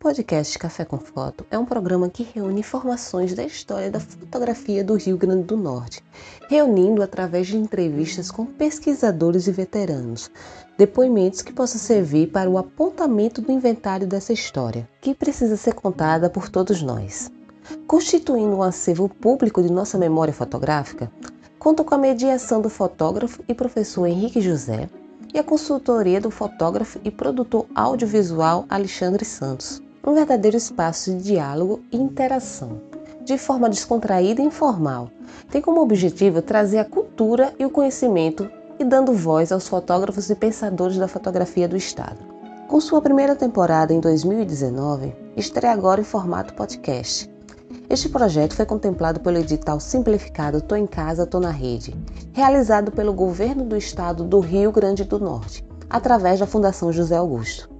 podcast Café com Foto é um programa que reúne informações da história da fotografia do Rio Grande do Norte, reunindo através de entrevistas com pesquisadores e veteranos, depoimentos que possam servir para o apontamento do inventário dessa história, que precisa ser contada por todos nós. Constituindo um acervo público de nossa memória fotográfica, conta com a mediação do fotógrafo e professor Henrique José, e a consultoria do fotógrafo e produtor audiovisual Alexandre Santos. Um verdadeiro espaço de diálogo e interação, de forma descontraída e informal. Tem como objetivo trazer a cultura e o conhecimento e dando voz aos fotógrafos e pensadores da fotografia do Estado. Com sua primeira temporada em 2019, estreia agora em formato podcast este projeto foi contemplado pelo edital simplificado Tô em Casa, Tô na Rede, realizado pelo Governo do Estado do Rio Grande do Norte, através da Fundação José Augusto.